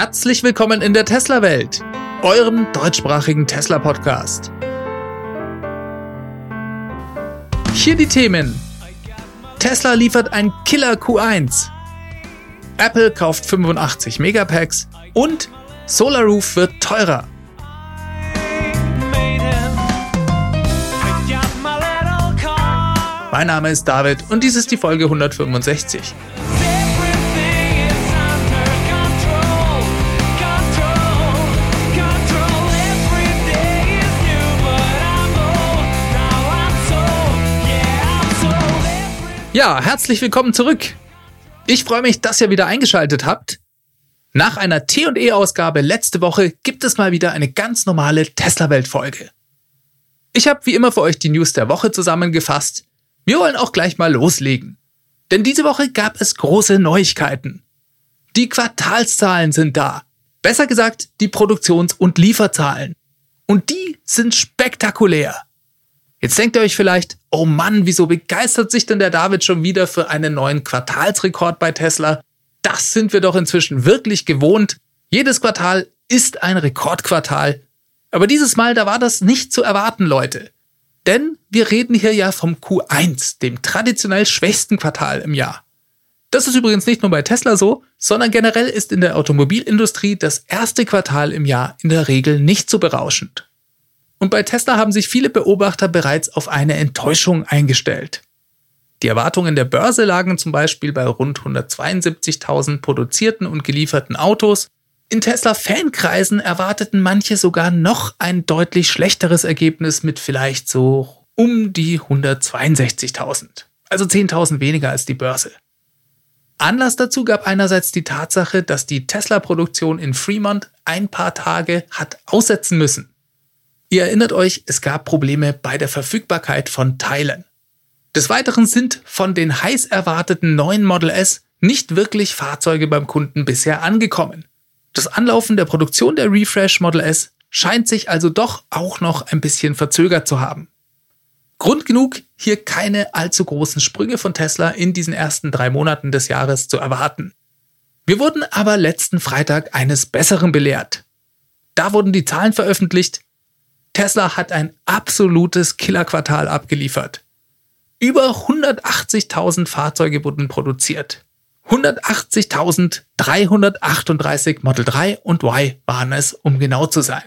Herzlich willkommen in der Tesla-Welt, eurem deutschsprachigen Tesla-Podcast. Hier die Themen. Tesla liefert ein Killer Q1. Apple kauft 85 Megapacks und SolarRoof wird teurer. Mein Name ist David und dies ist die Folge 165. Ja, herzlich willkommen zurück. Ich freue mich, dass ihr wieder eingeschaltet habt. Nach einer T&E-Ausgabe letzte Woche gibt es mal wieder eine ganz normale Tesla-Welt-Folge. Ich habe wie immer für euch die News der Woche zusammengefasst. Wir wollen auch gleich mal loslegen. Denn diese Woche gab es große Neuigkeiten. Die Quartalszahlen sind da. Besser gesagt, die Produktions- und Lieferzahlen. Und die sind spektakulär. Jetzt denkt ihr euch vielleicht, oh Mann, wieso begeistert sich denn der David schon wieder für einen neuen Quartalsrekord bei Tesla? Das sind wir doch inzwischen wirklich gewohnt. Jedes Quartal ist ein Rekordquartal. Aber dieses Mal, da war das nicht zu erwarten, Leute. Denn wir reden hier ja vom Q1, dem traditionell schwächsten Quartal im Jahr. Das ist übrigens nicht nur bei Tesla so, sondern generell ist in der Automobilindustrie das erste Quartal im Jahr in der Regel nicht so berauschend. Und bei Tesla haben sich viele Beobachter bereits auf eine Enttäuschung eingestellt. Die Erwartungen der Börse lagen zum Beispiel bei rund 172.000 produzierten und gelieferten Autos. In Tesla-Fankreisen erwarteten manche sogar noch ein deutlich schlechteres Ergebnis mit vielleicht so um die 162.000. Also 10.000 weniger als die Börse. Anlass dazu gab einerseits die Tatsache, dass die Tesla-Produktion in Fremont ein paar Tage hat aussetzen müssen. Ihr erinnert euch, es gab Probleme bei der Verfügbarkeit von Teilen. Des Weiteren sind von den heiß erwarteten neuen Model S nicht wirklich Fahrzeuge beim Kunden bisher angekommen. Das Anlaufen der Produktion der Refresh Model S scheint sich also doch auch noch ein bisschen verzögert zu haben. Grund genug, hier keine allzu großen Sprünge von Tesla in diesen ersten drei Monaten des Jahres zu erwarten. Wir wurden aber letzten Freitag eines Besseren belehrt. Da wurden die Zahlen veröffentlicht, Tesla hat ein absolutes Killerquartal abgeliefert. Über 180.000 Fahrzeuge wurden produziert. 180.338 Model 3 und Y waren es, um genau zu sein.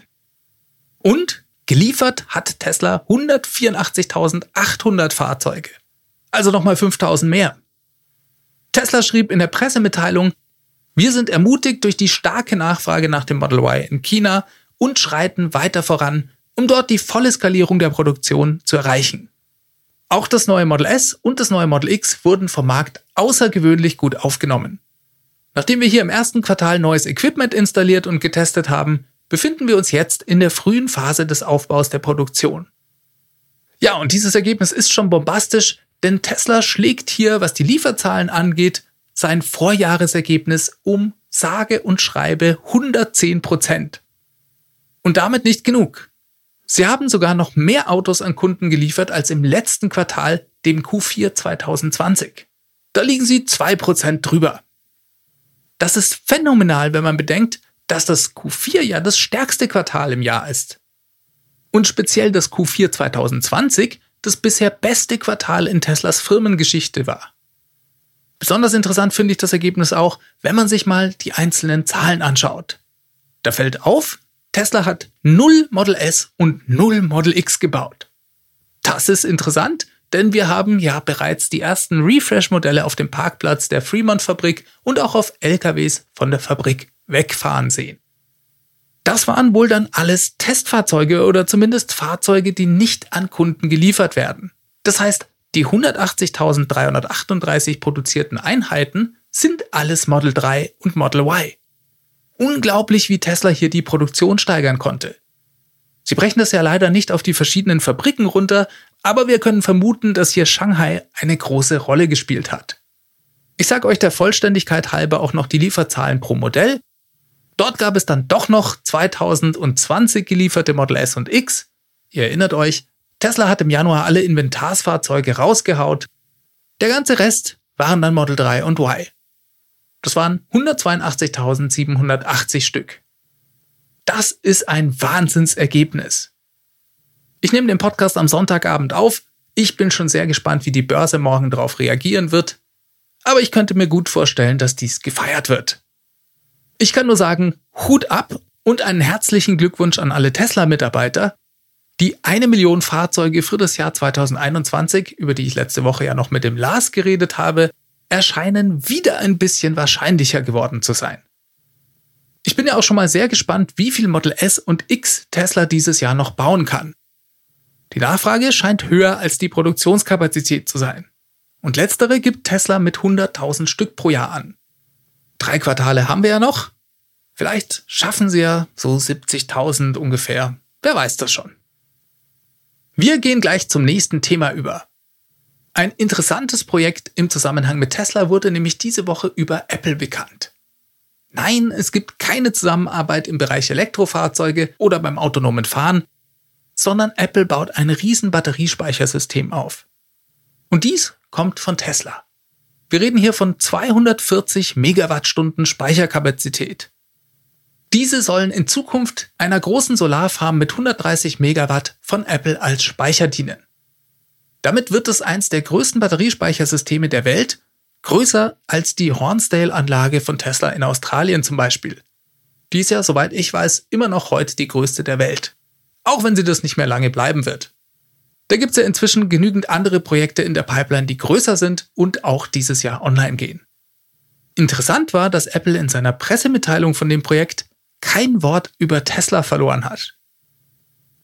Und geliefert hat Tesla 184.800 Fahrzeuge. Also nochmal 5.000 mehr. Tesla schrieb in der Pressemitteilung, wir sind ermutigt durch die starke Nachfrage nach dem Model Y in China und schreiten weiter voran, um dort die volle Skalierung der Produktion zu erreichen. Auch das neue Model S und das neue Model X wurden vom Markt außergewöhnlich gut aufgenommen. Nachdem wir hier im ersten Quartal neues Equipment installiert und getestet haben, befinden wir uns jetzt in der frühen Phase des Aufbaus der Produktion. Ja, und dieses Ergebnis ist schon bombastisch, denn Tesla schlägt hier, was die Lieferzahlen angeht, sein Vorjahresergebnis um sage und schreibe 110 Prozent. Und damit nicht genug. Sie haben sogar noch mehr Autos an Kunden geliefert als im letzten Quartal, dem Q4 2020. Da liegen sie 2% drüber. Das ist phänomenal, wenn man bedenkt, dass das Q4 ja das stärkste Quartal im Jahr ist. Und speziell das Q4 2020 das bisher beste Quartal in Teslas Firmengeschichte war. Besonders interessant finde ich das Ergebnis auch, wenn man sich mal die einzelnen Zahlen anschaut. Da fällt auf, Tesla hat null Model S und null Model X gebaut. Das ist interessant, denn wir haben ja bereits die ersten Refresh-Modelle auf dem Parkplatz der Fremont-Fabrik und auch auf LKWs von der Fabrik wegfahren sehen. Das waren wohl dann alles Testfahrzeuge oder zumindest Fahrzeuge, die nicht an Kunden geliefert werden. Das heißt, die 180.338 produzierten Einheiten sind alles Model 3 und Model Y. Unglaublich, wie Tesla hier die Produktion steigern konnte. Sie brechen das ja leider nicht auf die verschiedenen Fabriken runter, aber wir können vermuten, dass hier Shanghai eine große Rolle gespielt hat. Ich sage euch der Vollständigkeit halber auch noch die Lieferzahlen pro Modell. Dort gab es dann doch noch 2020 gelieferte Model S und X. Ihr erinnert euch, Tesla hat im Januar alle Inventarsfahrzeuge rausgehaut. Der ganze Rest waren dann Model 3 und Y. Das waren 182.780 Stück. Das ist ein Wahnsinnsergebnis. Ich nehme den Podcast am Sonntagabend auf. Ich bin schon sehr gespannt, wie die Börse morgen darauf reagieren wird. Aber ich könnte mir gut vorstellen, dass dies gefeiert wird. Ich kann nur sagen, Hut ab und einen herzlichen Glückwunsch an alle Tesla-Mitarbeiter, die eine Million Fahrzeuge für das Jahr 2021, über die ich letzte Woche ja noch mit dem Lars geredet habe, erscheinen wieder ein bisschen wahrscheinlicher geworden zu sein. Ich bin ja auch schon mal sehr gespannt, wie viel Model S und X Tesla dieses Jahr noch bauen kann. Die Nachfrage scheint höher als die Produktionskapazität zu sein. Und letztere gibt Tesla mit 100.000 Stück pro Jahr an. Drei Quartale haben wir ja noch. Vielleicht schaffen sie ja so 70.000 ungefähr. Wer weiß das schon. Wir gehen gleich zum nächsten Thema über. Ein interessantes Projekt im Zusammenhang mit Tesla wurde nämlich diese Woche über Apple bekannt. Nein, es gibt keine Zusammenarbeit im Bereich Elektrofahrzeuge oder beim autonomen Fahren, sondern Apple baut ein riesen Batteriespeichersystem auf. Und dies kommt von Tesla. Wir reden hier von 240 Megawattstunden Speicherkapazität. Diese sollen in Zukunft einer großen Solarfarm mit 130 Megawatt von Apple als Speicher dienen. Damit wird es eins der größten Batteriespeichersysteme der Welt, größer als die Hornsdale-Anlage von Tesla in Australien zum Beispiel. Die ist ja, soweit ich weiß, immer noch heute die größte der Welt. Auch wenn sie das nicht mehr lange bleiben wird. Da gibt es ja inzwischen genügend andere Projekte in der Pipeline, die größer sind und auch dieses Jahr online gehen. Interessant war, dass Apple in seiner Pressemitteilung von dem Projekt kein Wort über Tesla verloren hat.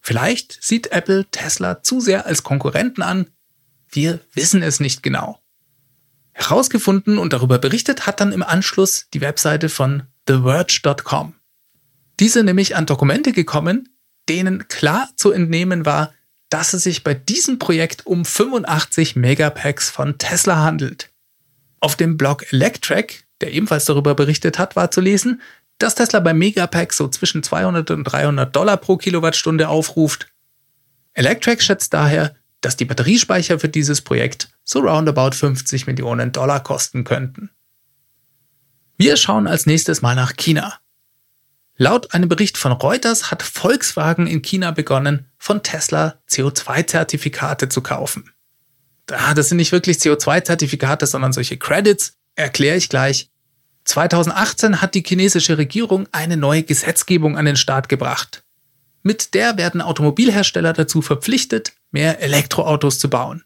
Vielleicht sieht Apple Tesla zu sehr als Konkurrenten an. Wir wissen es nicht genau. Herausgefunden und darüber berichtet hat dann im Anschluss die Webseite von TheVerge.com. Diese nämlich an Dokumente gekommen, denen klar zu entnehmen war, dass es sich bei diesem Projekt um 85 Megapacks von Tesla handelt. Auf dem Blog Electrek, der ebenfalls darüber berichtet hat, war zu lesen, dass Tesla bei Megapack so zwischen 200 und 300 Dollar pro Kilowattstunde aufruft. Electrek schätzt daher, dass die Batteriespeicher für dieses Projekt so roundabout 50 Millionen Dollar kosten könnten. Wir schauen als nächstes mal nach China. Laut einem Bericht von Reuters hat Volkswagen in China begonnen, von Tesla CO2-Zertifikate zu kaufen. Das sind nicht wirklich CO2-Zertifikate, sondern solche Credits, erkläre ich gleich. 2018 hat die chinesische Regierung eine neue Gesetzgebung an den Start gebracht. Mit der werden Automobilhersteller dazu verpflichtet, mehr Elektroautos zu bauen.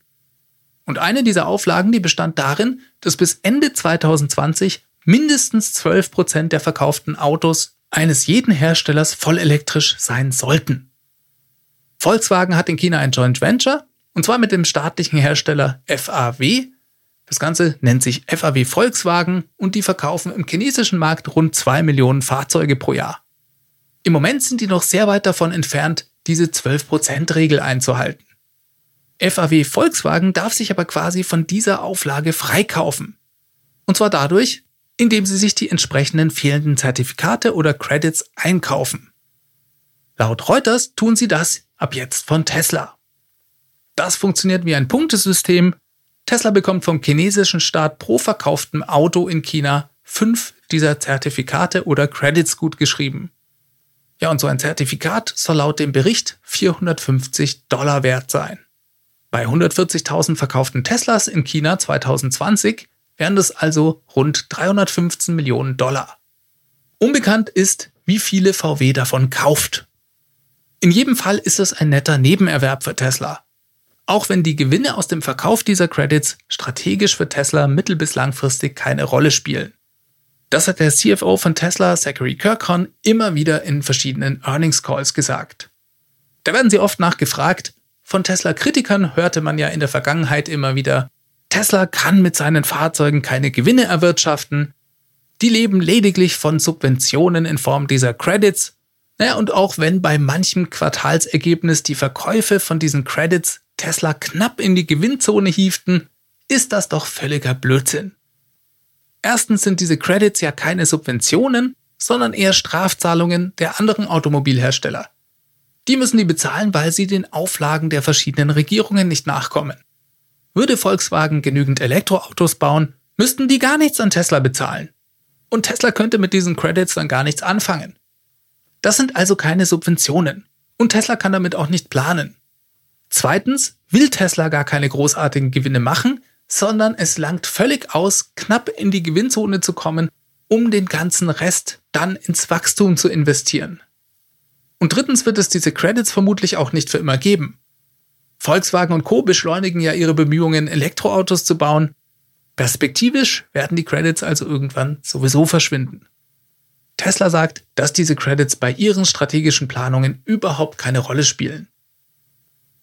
Und eine dieser Auflagen, die bestand darin, dass bis Ende 2020 mindestens 12 Prozent der verkauften Autos eines jeden Herstellers vollelektrisch sein sollten. Volkswagen hat in China ein Joint Venture, und zwar mit dem staatlichen Hersteller FAW, das Ganze nennt sich FAW Volkswagen und die verkaufen im chinesischen Markt rund 2 Millionen Fahrzeuge pro Jahr. Im Moment sind die noch sehr weit davon entfernt, diese 12%-Regel einzuhalten. FAW Volkswagen darf sich aber quasi von dieser Auflage freikaufen. Und zwar dadurch, indem sie sich die entsprechenden fehlenden Zertifikate oder Credits einkaufen. Laut Reuters tun sie das ab jetzt von Tesla. Das funktioniert wie ein Punktesystem, Tesla bekommt vom chinesischen Staat pro verkauftem Auto in China fünf dieser Zertifikate oder Credits gutgeschrieben. Ja, und so ein Zertifikat soll laut dem Bericht 450 Dollar wert sein. Bei 140.000 verkauften Teslas in China 2020 wären das also rund 315 Millionen Dollar. Unbekannt ist, wie viele VW davon kauft. In jedem Fall ist es ein netter Nebenerwerb für Tesla auch wenn die Gewinne aus dem Verkauf dieser Credits strategisch für Tesla mittel- bis langfristig keine Rolle spielen. Das hat der CFO von Tesla, Zachary Kirkhorn, immer wieder in verschiedenen Earnings Calls gesagt. Da werden sie oft nachgefragt. Von Tesla-Kritikern hörte man ja in der Vergangenheit immer wieder, Tesla kann mit seinen Fahrzeugen keine Gewinne erwirtschaften. Die leben lediglich von Subventionen in Form dieser Credits. Naja, und auch wenn bei manchem Quartalsergebnis die Verkäufe von diesen Credits Tesla knapp in die Gewinnzone hieften, ist das doch völliger Blödsinn. Erstens sind diese Credits ja keine Subventionen, sondern eher Strafzahlungen der anderen Automobilhersteller. Die müssen die bezahlen, weil sie den Auflagen der verschiedenen Regierungen nicht nachkommen. Würde Volkswagen genügend Elektroautos bauen, müssten die gar nichts an Tesla bezahlen. und Tesla könnte mit diesen Credits dann gar nichts anfangen. Das sind also keine Subventionen und Tesla kann damit auch nicht planen. Zweitens will Tesla gar keine großartigen Gewinne machen, sondern es langt völlig aus, knapp in die Gewinnzone zu kommen, um den ganzen Rest dann ins Wachstum zu investieren. Und drittens wird es diese Credits vermutlich auch nicht für immer geben. Volkswagen und Co beschleunigen ja ihre Bemühungen, Elektroautos zu bauen. Perspektivisch werden die Credits also irgendwann sowieso verschwinden. Tesla sagt, dass diese Credits bei ihren strategischen Planungen überhaupt keine Rolle spielen.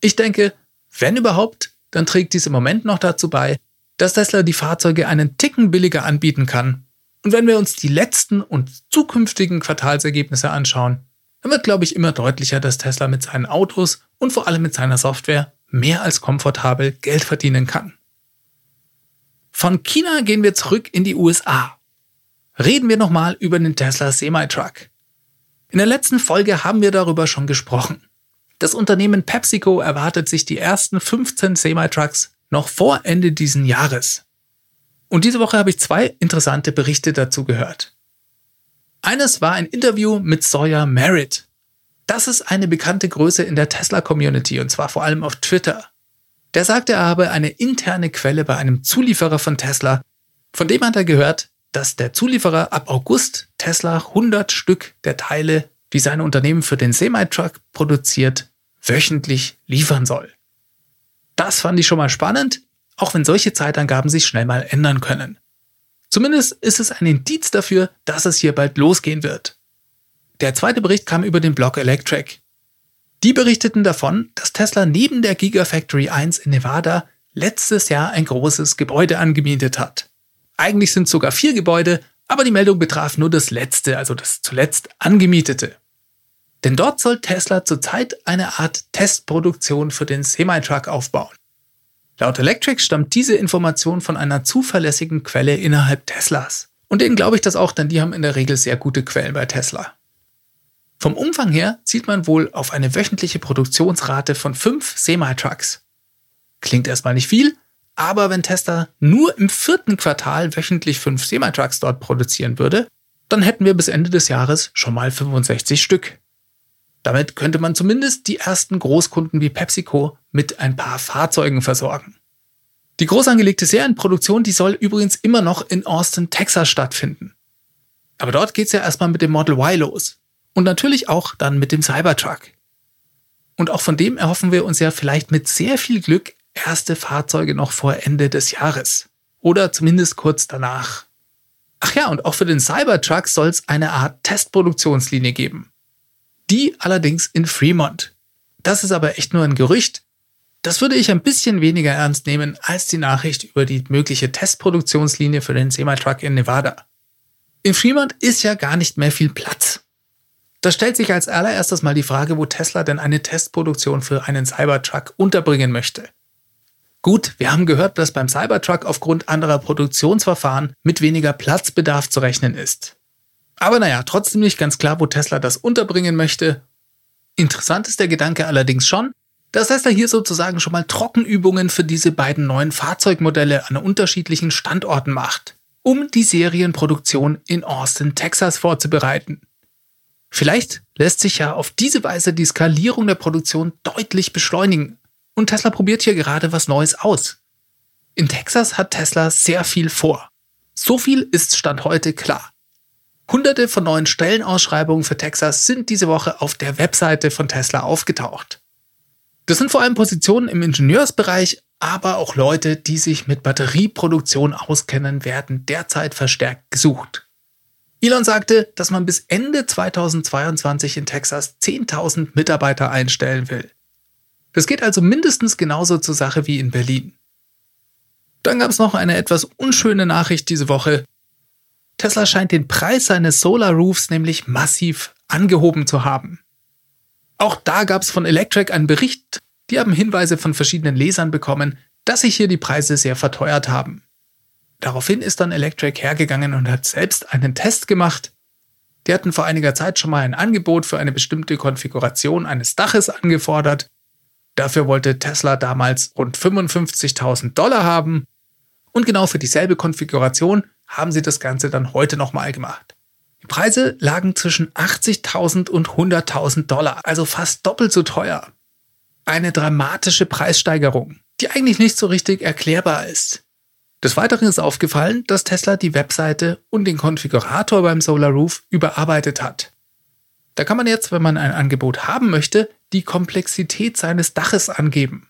Ich denke, wenn überhaupt, dann trägt dies im Moment noch dazu bei, dass Tesla die Fahrzeuge einen Ticken billiger anbieten kann. Und wenn wir uns die letzten und zukünftigen Quartalsergebnisse anschauen, dann wird, glaube ich, immer deutlicher, dass Tesla mit seinen Autos und vor allem mit seiner Software mehr als komfortabel Geld verdienen kann. Von China gehen wir zurück in die USA. Reden wir nochmal über den Tesla Semi-Truck. In der letzten Folge haben wir darüber schon gesprochen. Das Unternehmen PepsiCo erwartet sich die ersten 15 Semi-Trucks noch vor Ende diesen Jahres. Und diese Woche habe ich zwei interessante Berichte dazu gehört. Eines war ein Interview mit Sawyer Merritt. Das ist eine bekannte Größe in der Tesla-Community und zwar vor allem auf Twitter. Der sagte, er habe eine interne Quelle bei einem Zulieferer von Tesla, von dem hat er gehört, dass der Zulieferer ab August Tesla 100 Stück der Teile, die sein Unternehmen für den Semi-Truck produziert, wöchentlich liefern soll. Das fand ich schon mal spannend, auch wenn solche Zeitangaben sich schnell mal ändern können. Zumindest ist es ein Indiz dafür, dass es hier bald losgehen wird. Der zweite Bericht kam über den Blog Electric. Die berichteten davon, dass Tesla neben der Gigafactory 1 in Nevada letztes Jahr ein großes Gebäude angemietet hat. Eigentlich sind es sogar vier Gebäude, aber die Meldung betraf nur das letzte, also das zuletzt angemietete. Denn dort soll Tesla zurzeit eine Art Testproduktion für den Semi-Truck aufbauen. Laut Electric stammt diese Information von einer zuverlässigen Quelle innerhalb Teslas. Und denen glaube ich das auch, denn die haben in der Regel sehr gute Quellen bei Tesla. Vom Umfang her zielt man wohl auf eine wöchentliche Produktionsrate von fünf Semi-Trucks. Klingt erstmal nicht viel, aber wenn Tesla nur im vierten Quartal wöchentlich fünf Semi-Trucks dort produzieren würde, dann hätten wir bis Ende des Jahres schon mal 65 Stück. Damit könnte man zumindest die ersten Großkunden wie PepsiCo mit ein paar Fahrzeugen versorgen. Die groß angelegte Serienproduktion, die soll übrigens immer noch in Austin, Texas stattfinden. Aber dort geht's ja erstmal mit dem Model Y los. Und natürlich auch dann mit dem Cybertruck. Und auch von dem erhoffen wir uns ja vielleicht mit sehr viel Glück erste Fahrzeuge noch vor Ende des Jahres. Oder zumindest kurz danach. Ach ja, und auch für den Cybertruck soll es eine Art Testproduktionslinie geben. Die allerdings in Fremont. Das ist aber echt nur ein Gerücht. Das würde ich ein bisschen weniger ernst nehmen als die Nachricht über die mögliche Testproduktionslinie für den Semi-Truck in Nevada. In Fremont ist ja gar nicht mehr viel Platz. Da stellt sich als allererstes mal die Frage, wo Tesla denn eine Testproduktion für einen Cybertruck unterbringen möchte. Gut, wir haben gehört, dass beim Cybertruck aufgrund anderer Produktionsverfahren mit weniger Platzbedarf zu rechnen ist. Aber naja, trotzdem nicht ganz klar, wo Tesla das unterbringen möchte. Interessant ist der Gedanke allerdings schon, dass Tesla hier sozusagen schon mal Trockenübungen für diese beiden neuen Fahrzeugmodelle an unterschiedlichen Standorten macht, um die Serienproduktion in Austin, Texas vorzubereiten. Vielleicht lässt sich ja auf diese Weise die Skalierung der Produktion deutlich beschleunigen. Und Tesla probiert hier gerade was Neues aus. In Texas hat Tesla sehr viel vor. So viel ist Stand heute klar. Hunderte von neuen Stellenausschreibungen für Texas sind diese Woche auf der Webseite von Tesla aufgetaucht. Das sind vor allem Positionen im Ingenieursbereich, aber auch Leute, die sich mit Batterieproduktion auskennen, werden derzeit verstärkt gesucht. Elon sagte, dass man bis Ende 2022 in Texas 10.000 Mitarbeiter einstellen will. Das geht also mindestens genauso zur Sache wie in Berlin. Dann gab es noch eine etwas unschöne Nachricht diese Woche. Tesla scheint den Preis seines Solar Roofs nämlich massiv angehoben zu haben. Auch da gab es von Electric einen Bericht, die haben Hinweise von verschiedenen Lesern bekommen, dass sich hier die Preise sehr verteuert haben. Daraufhin ist dann Electric hergegangen und hat selbst einen Test gemacht. Die hatten vor einiger Zeit schon mal ein Angebot für eine bestimmte Konfiguration eines Daches angefordert. Dafür wollte Tesla damals rund 55.000 Dollar haben. Und genau für dieselbe Konfiguration haben sie das Ganze dann heute nochmal gemacht. Die Preise lagen zwischen 80.000 und 100.000 Dollar, also fast doppelt so teuer. Eine dramatische Preissteigerung, die eigentlich nicht so richtig erklärbar ist. Des Weiteren ist aufgefallen, dass Tesla die Webseite und den Konfigurator beim Solar Roof überarbeitet hat. Da kann man jetzt, wenn man ein Angebot haben möchte, die Komplexität seines Daches angeben.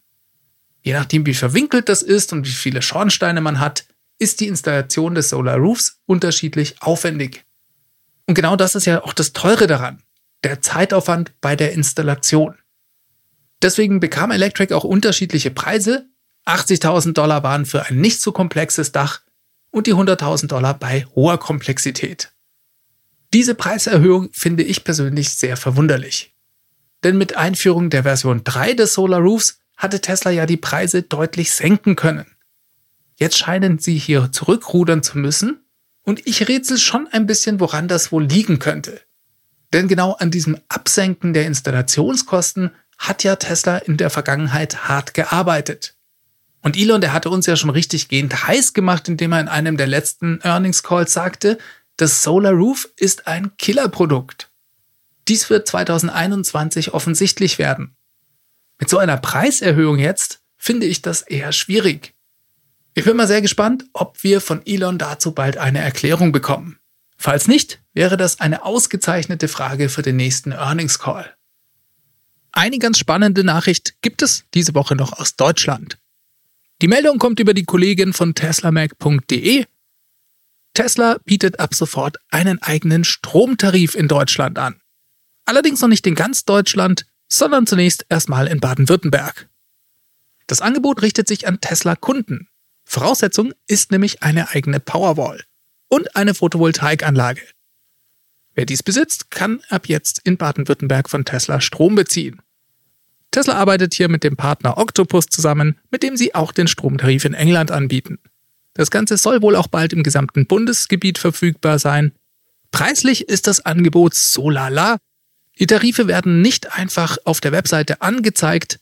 Je nachdem, wie verwinkelt das ist und wie viele Schornsteine man hat, ist die Installation des Solar Roofs unterschiedlich aufwendig. Und genau das ist ja auch das Teure daran, der Zeitaufwand bei der Installation. Deswegen bekam Electric auch unterschiedliche Preise. 80.000 Dollar waren für ein nicht so komplexes Dach und die 100.000 Dollar bei hoher Komplexität. Diese Preiserhöhung finde ich persönlich sehr verwunderlich. Denn mit Einführung der Version 3 des Solar Roofs hatte Tesla ja die Preise deutlich senken können. Jetzt scheinen sie hier zurückrudern zu müssen und ich rätsel schon ein bisschen, woran das wohl liegen könnte. Denn genau an diesem Absenken der Installationskosten hat ja Tesla in der Vergangenheit hart gearbeitet. Und Elon, der hatte uns ja schon richtig gehend heiß gemacht, indem er in einem der letzten Earnings Calls sagte, das Solar Roof ist ein Killerprodukt. Dies wird 2021 offensichtlich werden. Mit so einer Preiserhöhung jetzt finde ich das eher schwierig. Ich bin mal sehr gespannt, ob wir von Elon dazu bald eine Erklärung bekommen. Falls nicht, wäre das eine ausgezeichnete Frage für den nächsten Earnings Call. Eine ganz spannende Nachricht gibt es diese Woche noch aus Deutschland. Die Meldung kommt über die Kollegin von teslamac.de. Tesla bietet ab sofort einen eigenen Stromtarif in Deutschland an. Allerdings noch nicht in ganz Deutschland, sondern zunächst erstmal in Baden-Württemberg. Das Angebot richtet sich an Tesla-Kunden. Voraussetzung ist nämlich eine eigene Powerwall und eine Photovoltaikanlage. Wer dies besitzt, kann ab jetzt in Baden-Württemberg von Tesla Strom beziehen. Tesla arbeitet hier mit dem Partner Octopus zusammen, mit dem sie auch den Stromtarif in England anbieten. Das Ganze soll wohl auch bald im gesamten Bundesgebiet verfügbar sein. Preislich ist das Angebot so lala. Die Tarife werden nicht einfach auf der Webseite angezeigt,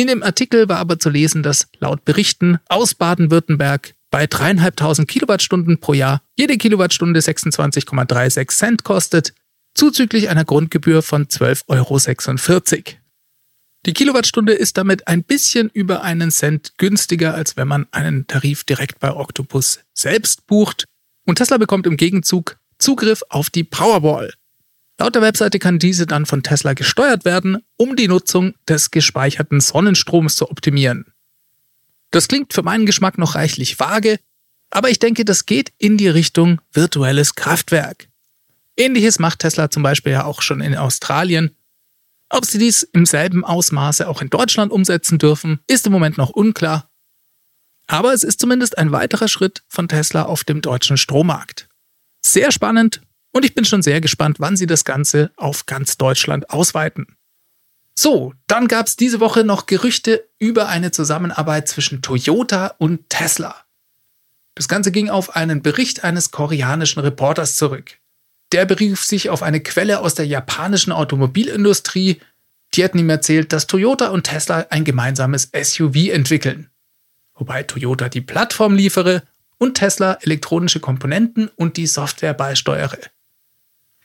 in dem Artikel war aber zu lesen, dass laut Berichten aus Baden-Württemberg bei dreieinhalbtausend Kilowattstunden pro Jahr jede Kilowattstunde 26,36 Cent kostet, zuzüglich einer Grundgebühr von 12,46 Euro. Die Kilowattstunde ist damit ein bisschen über einen Cent günstiger, als wenn man einen Tarif direkt bei Octopus selbst bucht. Und Tesla bekommt im Gegenzug Zugriff auf die Powerwall, Laut der Webseite kann diese dann von Tesla gesteuert werden, um die Nutzung des gespeicherten Sonnenstroms zu optimieren. Das klingt für meinen Geschmack noch reichlich vage, aber ich denke, das geht in die Richtung virtuelles Kraftwerk. Ähnliches macht Tesla zum Beispiel ja auch schon in Australien. Ob sie dies im selben Ausmaße auch in Deutschland umsetzen dürfen, ist im Moment noch unklar. Aber es ist zumindest ein weiterer Schritt von Tesla auf dem deutschen Strommarkt. Sehr spannend und ich bin schon sehr gespannt, wann sie das Ganze auf ganz Deutschland ausweiten. So, dann gab es diese Woche noch Gerüchte über eine Zusammenarbeit zwischen Toyota und Tesla. Das Ganze ging auf einen Bericht eines koreanischen Reporters zurück. Der berief sich auf eine Quelle aus der japanischen Automobilindustrie, die hatten ihm erzählt, dass Toyota und Tesla ein gemeinsames SUV entwickeln. Wobei Toyota die Plattform liefere und Tesla elektronische Komponenten und die Software beisteuere.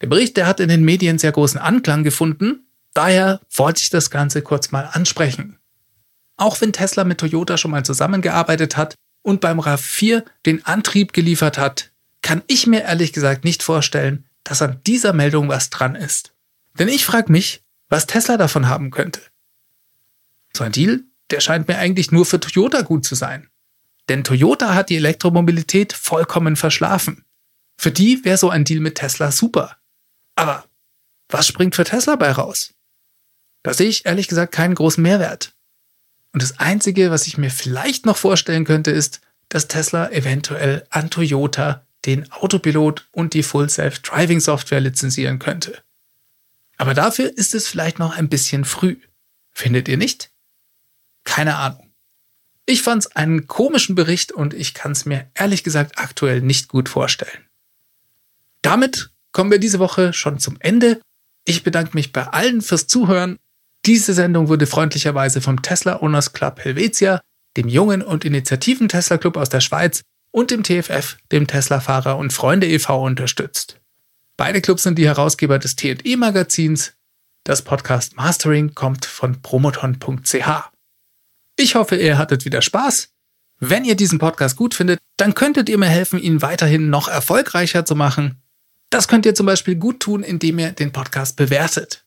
Der Bericht, der hat in den Medien sehr großen Anklang gefunden, daher wollte ich das Ganze kurz mal ansprechen. Auch wenn Tesla mit Toyota schon mal zusammengearbeitet hat und beim RAV4 den Antrieb geliefert hat, kann ich mir ehrlich gesagt nicht vorstellen, dass an dieser Meldung was dran ist. Denn ich frage mich, was Tesla davon haben könnte. So ein Deal, der scheint mir eigentlich nur für Toyota gut zu sein. Denn Toyota hat die Elektromobilität vollkommen verschlafen. Für die wäre so ein Deal mit Tesla super. Aber was springt für Tesla bei raus? Da sehe ich ehrlich gesagt keinen großen Mehrwert. Und das Einzige, was ich mir vielleicht noch vorstellen könnte, ist, dass Tesla eventuell an Toyota den Autopilot und die Full Self-Driving Software lizenzieren könnte. Aber dafür ist es vielleicht noch ein bisschen früh. Findet ihr nicht? Keine Ahnung. Ich fand es einen komischen Bericht und ich kann es mir ehrlich gesagt aktuell nicht gut vorstellen. Damit kommen wir diese Woche schon zum Ende. Ich bedanke mich bei allen fürs Zuhören. Diese Sendung wurde freundlicherweise vom Tesla Owners Club Helvetia, dem jungen und initiativen Tesla Club aus der Schweiz und dem TFF, dem Tesla-Fahrer und Freunde e.V. unterstützt. Beide Clubs sind die Herausgeber des T&E-Magazins. Das Podcast Mastering kommt von promoton.ch. Ich hoffe, ihr hattet wieder Spaß. Wenn ihr diesen Podcast gut findet, dann könntet ihr mir helfen, ihn weiterhin noch erfolgreicher zu machen. Das könnt ihr zum Beispiel gut tun, indem ihr den Podcast bewertet.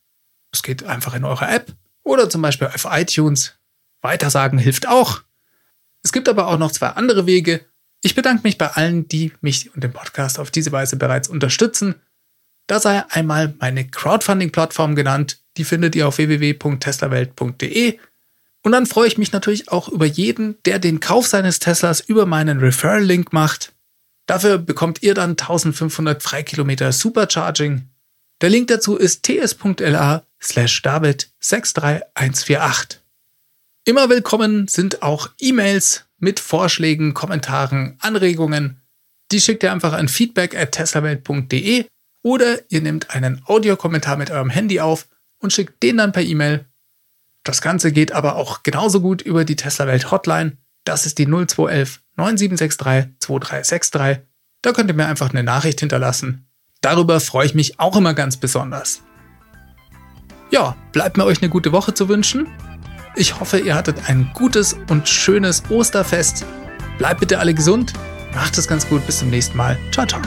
Es geht einfach in eure App oder zum Beispiel auf iTunes. Weitersagen hilft auch. Es gibt aber auch noch zwei andere Wege. Ich bedanke mich bei allen, die mich und den Podcast auf diese Weise bereits unterstützen. Da sei einmal meine Crowdfunding-Plattform genannt. Die findet ihr auf www.teslawelt.de. Und dann freue ich mich natürlich auch über jeden, der den Kauf seines Teslas über meinen Referral-Link macht. Dafür bekommt ihr dann 1500 Freikilometer Supercharging. Der Link dazu ist ts.la slash david 63148. Immer willkommen sind auch E-Mails mit Vorschlägen, Kommentaren, Anregungen. Die schickt ihr einfach an feedback at teslawelt.de oder ihr nehmt einen Audiokommentar mit eurem Handy auf und schickt den dann per E-Mail. Das Ganze geht aber auch genauso gut über die Tesla Welt Hotline. Das ist die 0211 9763 2363. Da könnt ihr mir einfach eine Nachricht hinterlassen. Darüber freue ich mich auch immer ganz besonders. Ja, bleibt mir euch eine gute Woche zu wünschen. Ich hoffe, ihr hattet ein gutes und schönes Osterfest. Bleibt bitte alle gesund. Macht es ganz gut. Bis zum nächsten Mal. Ciao, ciao.